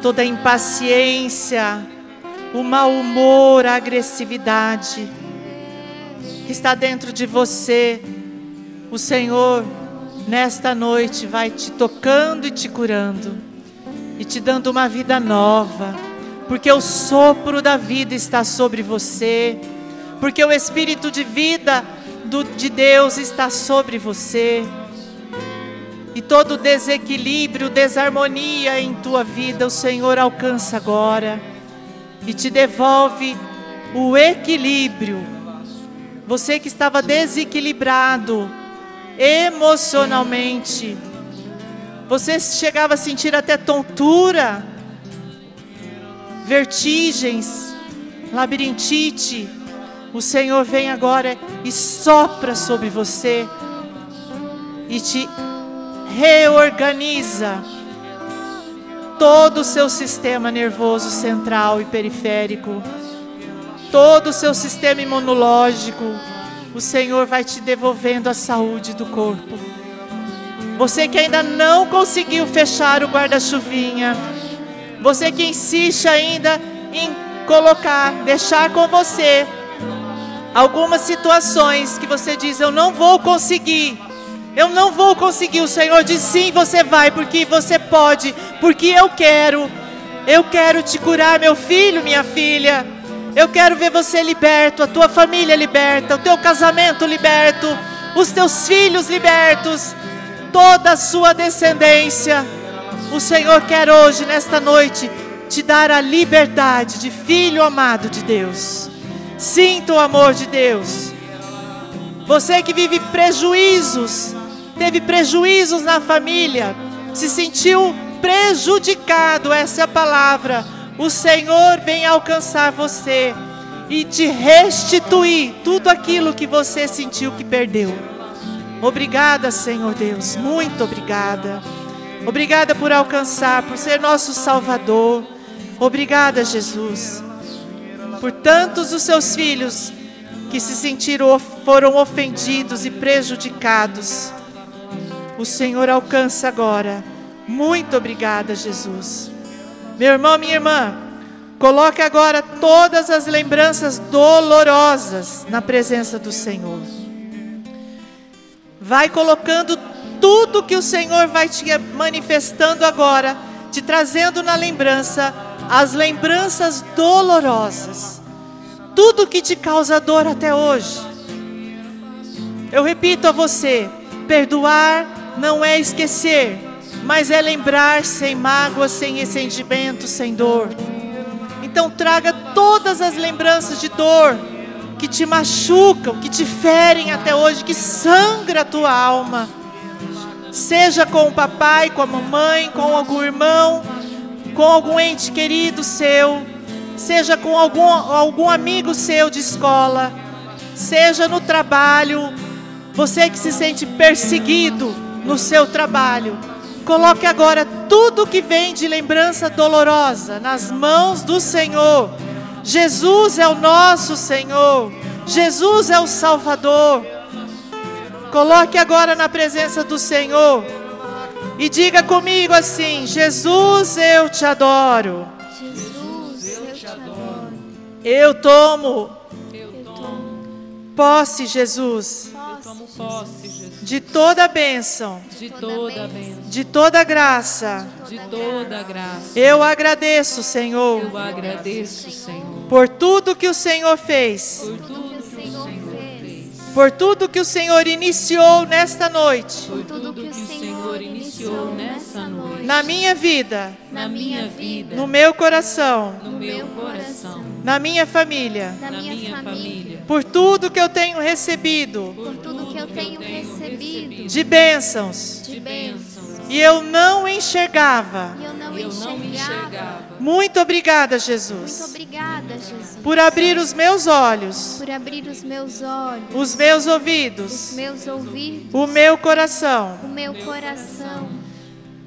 C: toda impaciência, o mau humor, a agressividade que está dentro de você, o Senhor nesta noite vai te tocando e te curando e te dando uma vida nova, porque o sopro da vida está sobre você, porque o espírito de vida do- de Deus está sobre você. E todo desequilíbrio, desarmonia em tua vida, o Senhor alcança agora e te devolve o equilíbrio. Você que estava desequilibrado emocionalmente, você chegava a sentir até tontura, vertigens, labirintite. O Senhor vem agora e sopra sobre você e te reorganiza todo o seu sistema nervoso central e periférico, todo o seu sistema imunológico. O Senhor vai te devolvendo a saúde do corpo. Você que ainda não conseguiu fechar o guarda-chuvinha, você que insiste ainda em colocar, deixar com você algumas situações que você diz: Eu não vou conseguir, eu não vou conseguir. O Senhor diz: Sim, você vai, porque você pode, porque eu quero. Eu quero te curar, meu filho, minha filha. Eu quero ver você liberto, a tua família liberta, o teu casamento liberto, os teus filhos libertos, toda a sua descendência. O Senhor quer hoje, nesta noite, te dar a liberdade de filho amado de Deus. Sinta o amor de Deus. Você que vive prejuízos, teve prejuízos na família, se sentiu prejudicado, essa é a palavra. O Senhor vem alcançar você e te restituir tudo aquilo que você sentiu que perdeu. Obrigada, Senhor Deus, muito obrigada. Obrigada por alcançar, por ser nosso Salvador. Obrigada, Jesus por tantos dos seus filhos que se sentiram foram ofendidos e prejudicados. O Senhor alcança agora. Muito obrigada, Jesus. Meu irmão, minha irmã, Coloque agora todas as lembranças dolorosas na presença do Senhor. Vai colocando tudo que o Senhor vai te manifestando agora, te trazendo na lembrança as lembranças dolorosas. Tudo que te causa dor até hoje. Eu repito a você: perdoar não é esquecer, mas é lembrar sem mágoa, sem ressentimento, sem dor. Então traga todas as lembranças de dor que te machucam, que te ferem até hoje, que sangra a tua alma. Seja com o papai, com a mamãe, com algum irmão, com algum ente querido seu, seja com algum, algum amigo seu de escola, seja no trabalho, você que se sente perseguido no seu trabalho, coloque agora tudo que vem de lembrança dolorosa nas mãos do Senhor. Jesus é o nosso Senhor, Jesus é o Salvador. Coloque agora na presença do Senhor e diga comigo assim: Jesus, eu te adoro.
D: Jesus, eu te adoro.
C: Eu tomo
B: Eu tomo,
C: posse, Jesus,
B: posse, Jesus,
C: de toda a bênção,
B: de toda a bênção,
C: de toda a graça.
B: de toda a graça.
C: Eu agradeço, Senhor,
B: Eu agradeço, Senhor,
C: por tudo que o Senhor fez,
B: por tudo
C: por tudo que o Senhor iniciou nesta noite,
B: por tudo que o Senhor iniciou nessa noite,
C: na minha vida,
B: na minha vida,
C: no meu coração,
B: no meu coração,
C: na minha família,
D: Na minha família,
C: por tudo que eu tenho recebido.
D: Por tudo que eu tenho recebido.
C: De bênçãos.
D: De bênçãos.
C: E eu não enxergava.
D: E eu não
B: eu não
D: enxergava.
C: Muito obrigada,
D: Muito
C: Jesus,
D: obrigada, Jesus,
C: por abrir os meus olhos,
D: por abrir os meus olhos,
C: os meus
D: os
C: ouvidos,
D: meus ouvidos,
C: o meu coração.
D: O meu coração.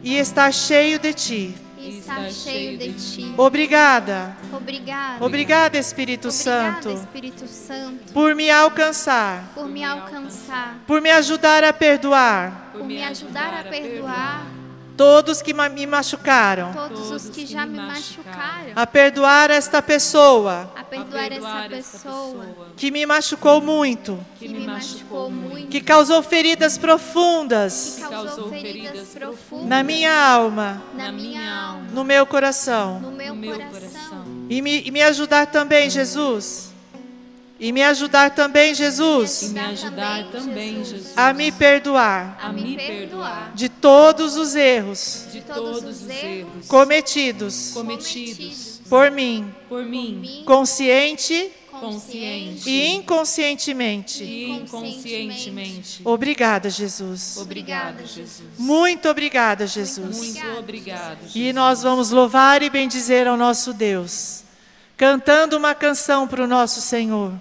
C: E estar cheio de Ti.
D: E estar cheio de Ti.
C: Obrigada,
D: Obrigada.
C: obrigada, Espírito
D: Obrigada,
C: Santo,
D: Espírito Santo,
C: por me alcançar,
D: por me alcançar,
C: por me ajudar a perdoar
D: por me ajudar a perdoar
C: todos que ma- me machucaram,
D: todos os que já me machucaram,
C: a perdoar esta pessoa.
D: A perdoar essa pessoa.
C: que me machucou muito,
D: que me machucou muito,
C: que causou feridas profundas
D: que causou feridas profundas
C: na minha alma,
D: na minha alma,
C: no meu coração.
D: no meu coração.
C: E me, e me ajudar também, Jesus. E me ajudar também,
B: E
C: Jesus,
B: me ajudar também, Jesus,
C: a me perdoar.
D: A me perdoar.
C: de todos os erros.
B: De todos os erros.
C: cometidos.
B: Cometidos.
C: Por mim,
B: por mim,
C: consciente.
B: Consciente.
C: E inconscientemente.
B: e inconscientemente.
C: Obrigada, Jesus.
B: Obrigada, Jesus.
C: Muito obrigada, Jesus.
B: Muito obrigada.
C: E nós vamos louvar e bendizer ao nosso Deus, cantando uma canção para o nosso Senhor,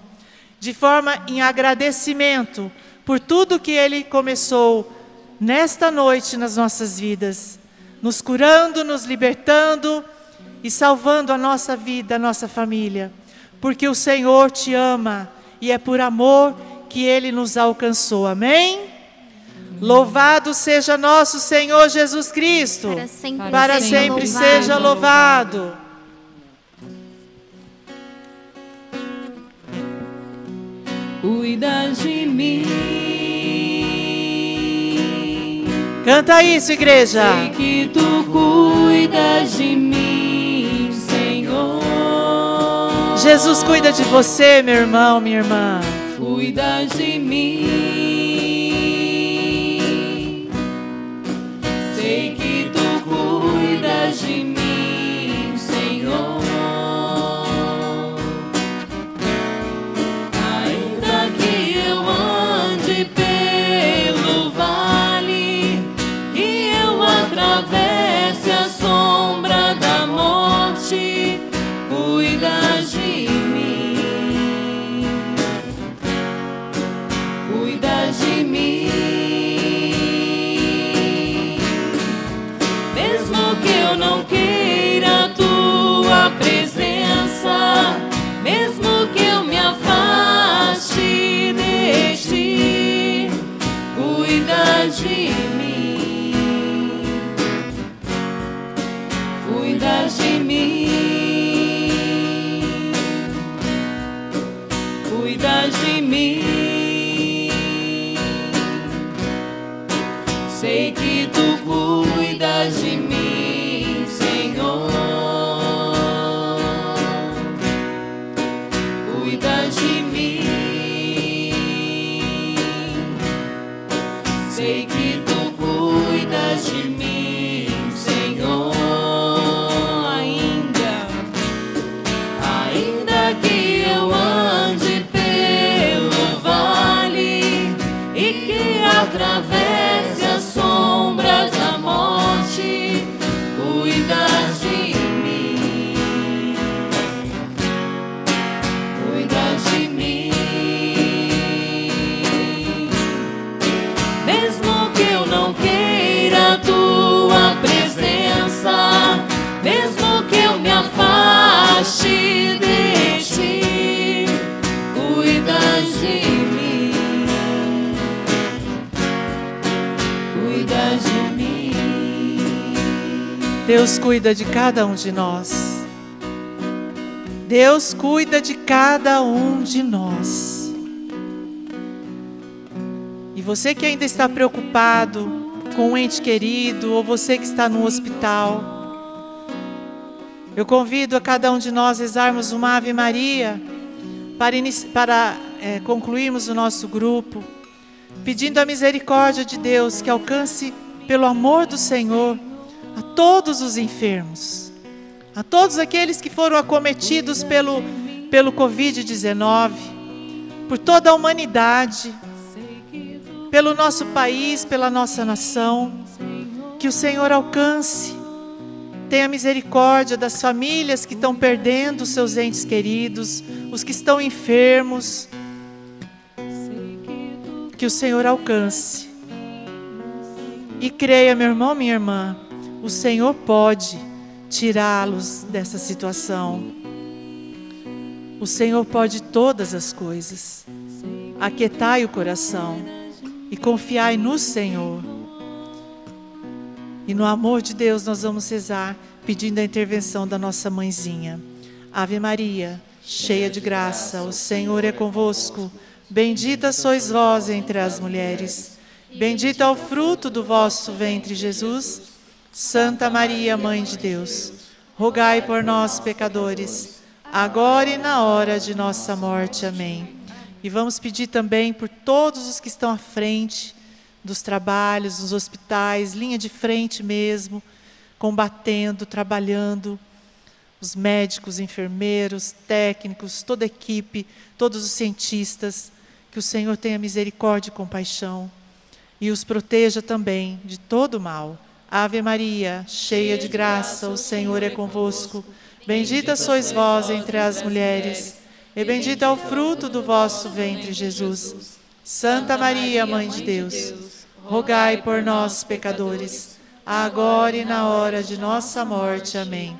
C: de forma em agradecimento por tudo que Ele começou nesta noite nas nossas vidas, nos curando, nos libertando e salvando a nossa vida, a nossa família, porque o Senhor te ama e é por amor que Ele nos alcançou. Amém? Louvado seja nosso Senhor Jesus Cristo
D: Para sempre,
C: para
D: seja
C: sempre
D: louvado.
C: seja louvado.
B: Cuida de mim.
C: Canta isso, igreja.
B: Sei que tu cuidas de mim, Senhor.
C: Jesus cuida de você, meu irmão, minha irmã.
B: Cuida de mim.
C: Deus cuida de cada um de nós. Deus cuida de cada um de nós. E você que ainda está preocupado com um ente querido, ou você que está no hospital, eu convido a cada um de nós a rezarmos uma Ave Maria para, para é, concluirmos o nosso grupo, pedindo a misericórdia de Deus que alcance, pelo amor do Senhor, a todos os enfermos, a todos aqueles que foram acometidos pelo, pelo Covid-19, por toda a humanidade, pelo nosso país, pela nossa nação, que o Senhor alcance, tenha misericórdia das famílias que estão perdendo seus entes queridos, os que estão enfermos, que o Senhor alcance. E creia, meu irmão, minha irmã, o Senhor pode tirá-los dessa situação. O Senhor pode todas as coisas. Aquietai o coração e confiai no Senhor. E no amor de Deus nós vamos cesar pedindo a intervenção da nossa mãezinha. Ave Maria, cheia de graça, o Senhor é convosco. Bendita sois vós entre as mulheres. Bendito é o fruto do vosso ventre, Jesus. Santa Maria, Mãe de Deus, rogai por nós, pecadores, agora e na hora de nossa morte. Amém. E vamos pedir também por todos os que estão à frente dos trabalhos, dos hospitais, linha de frente mesmo, combatendo, trabalhando, os médicos, enfermeiros, técnicos, toda a equipe, todos os cientistas, que o Senhor tenha misericórdia e compaixão e os proteja também de todo mal Ave Maria, cheia de graça, o Senhor é convosco. Bendita sois vós entre as mulheres, e bendito é o fruto do vosso ventre, Jesus. Santa Maria, Mãe de Deus, rogai por nós, pecadores, agora e na hora de nossa morte. Amém.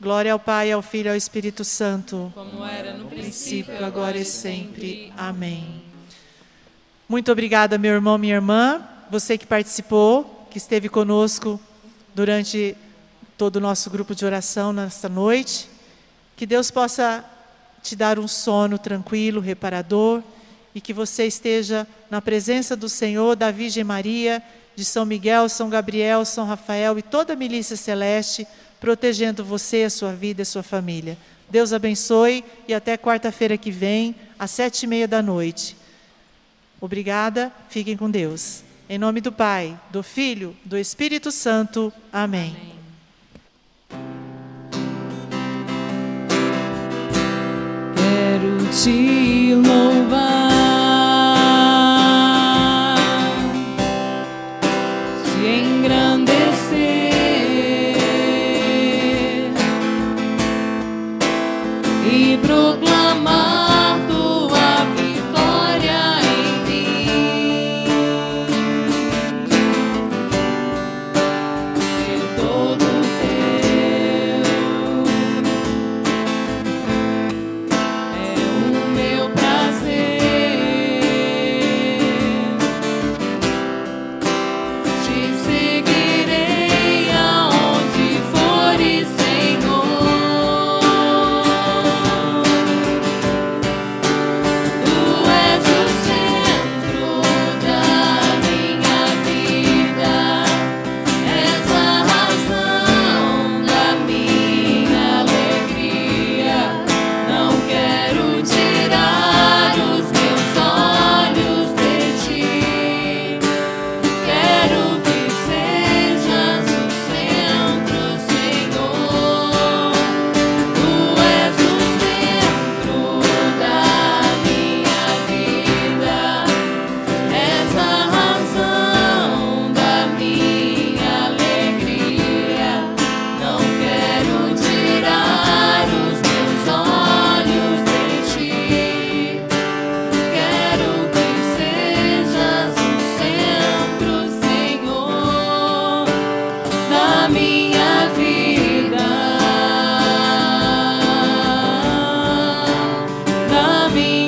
C: Glória ao Pai, ao Filho e ao Espírito Santo,
B: como era no
C: princípio, agora e sempre. Amém. Muito obrigada, meu irmão, minha irmã, você que participou que esteve conosco durante todo o nosso grupo de oração nesta noite. Que Deus possa te dar um sono tranquilo, reparador, e que você esteja na presença do Senhor, da Virgem Maria, de São Miguel, São Gabriel, São Rafael e toda a milícia celeste, protegendo você, a sua vida e a sua família. Deus abençoe e até quarta-feira que vem, às sete e meia da noite. Obrigada, fiquem com Deus. Em nome do Pai, do Filho, do Espírito Santo. Amém.
B: Quero te louvar.